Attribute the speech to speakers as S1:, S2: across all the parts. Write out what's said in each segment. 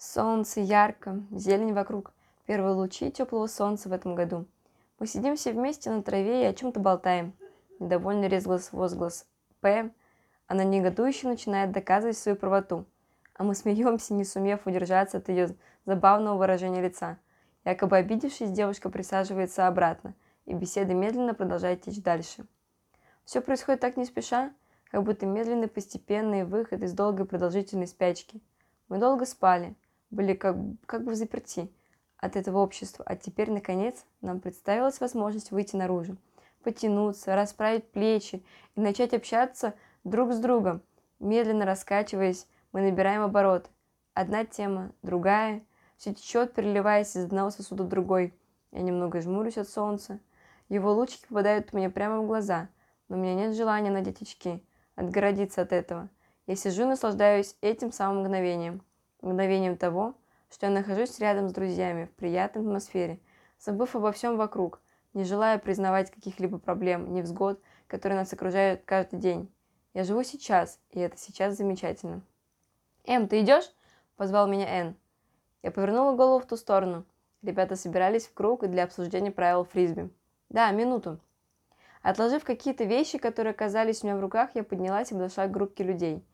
S1: Солнце ярко, зелень вокруг. Первые лучи теплого солнца в этом году. Мы сидим все вместе на траве и о чем-то болтаем. Недовольно резглас возглас П. Она негодующе начинает доказывать свою правоту. А мы смеемся, не сумев удержаться от ее забавного выражения лица. Якобы обидевшись, девушка присаживается обратно, и беседа медленно продолжает течь дальше. Все происходит так не спеша, как будто медленный постепенный выход из долгой продолжительной спячки. Мы долго спали, были как, как бы заперти от этого общества, а теперь, наконец, нам представилась возможность выйти наружу, потянуться, расправить плечи и начать общаться друг с другом. Медленно раскачиваясь, мы набираем обороты. Одна тема, другая, все течет, переливаясь из одного сосуда в другой. Я немного жмурюсь от солнца. Его лучики попадают мне прямо в глаза, но у меня нет желания надеть очки, отгородиться от этого. Я сижу и наслаждаюсь этим самым мгновением. Мгновением того, что я нахожусь рядом с друзьями в приятной атмосфере, забыв обо всем вокруг, не желая признавать каких-либо проблем, невзгод, которые нас окружают каждый день. Я живу сейчас, и это сейчас замечательно. «Эм, ты идешь?» – позвал меня Энн. Я повернула голову в ту сторону. Ребята собирались в круг для обсуждения правил фрисби. «Да, минуту». Отложив какие-то вещи, которые оказались у меня в руках, я поднялась и подошла к группке людей.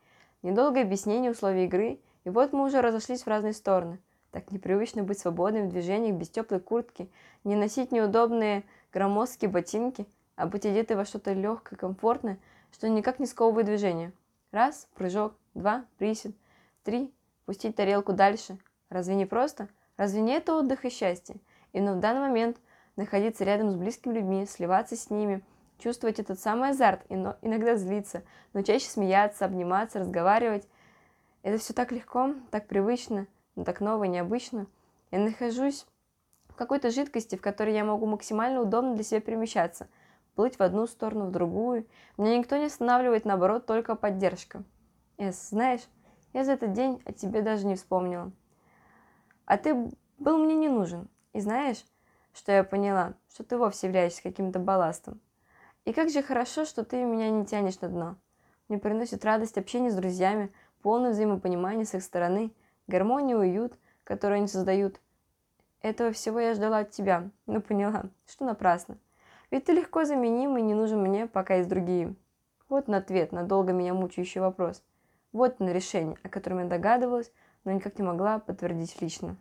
S1: Недолгое объяснение условий игры, и вот мы уже разошлись в разные стороны. Так непривычно быть свободным в движениях без теплой куртки, не носить неудобные громоздкие ботинки, а быть одетой во что-то легкое, комфортное, что никак не сковывает движение. Раз, прыжок, два, присед, три, пустить тарелку дальше. Разве не просто? Разве не это отдых и счастье? Именно в данный момент находиться рядом с близкими людьми, сливаться с ними, чувствовать этот самый азарт, иногда злиться, но чаще смеяться, обниматься, разговаривать. Это все так легко, так привычно, но так ново необычно. Я нахожусь в какой-то жидкости, в которой я могу максимально удобно для себя перемещаться, плыть в одну сторону, в другую. Меня никто не останавливает, наоборот, только поддержка. Эс, знаешь, я за этот день о тебе даже не вспомнила. А ты был мне не нужен. И знаешь, что я поняла? Что ты вовсе являешься каким-то балластом. И как же хорошо, что ты меня не тянешь на дно. Мне приносит радость общение с друзьями, полное взаимопонимание с их стороны, гармония и уют, которые они создают. Этого всего я ждала от тебя, но поняла, что напрасно. Ведь ты легко заменим и не нужен мне, пока есть другие. Вот на ответ на долго меня мучающий вопрос. Вот на решение, о котором я догадывалась, но никак не могла подтвердить лично.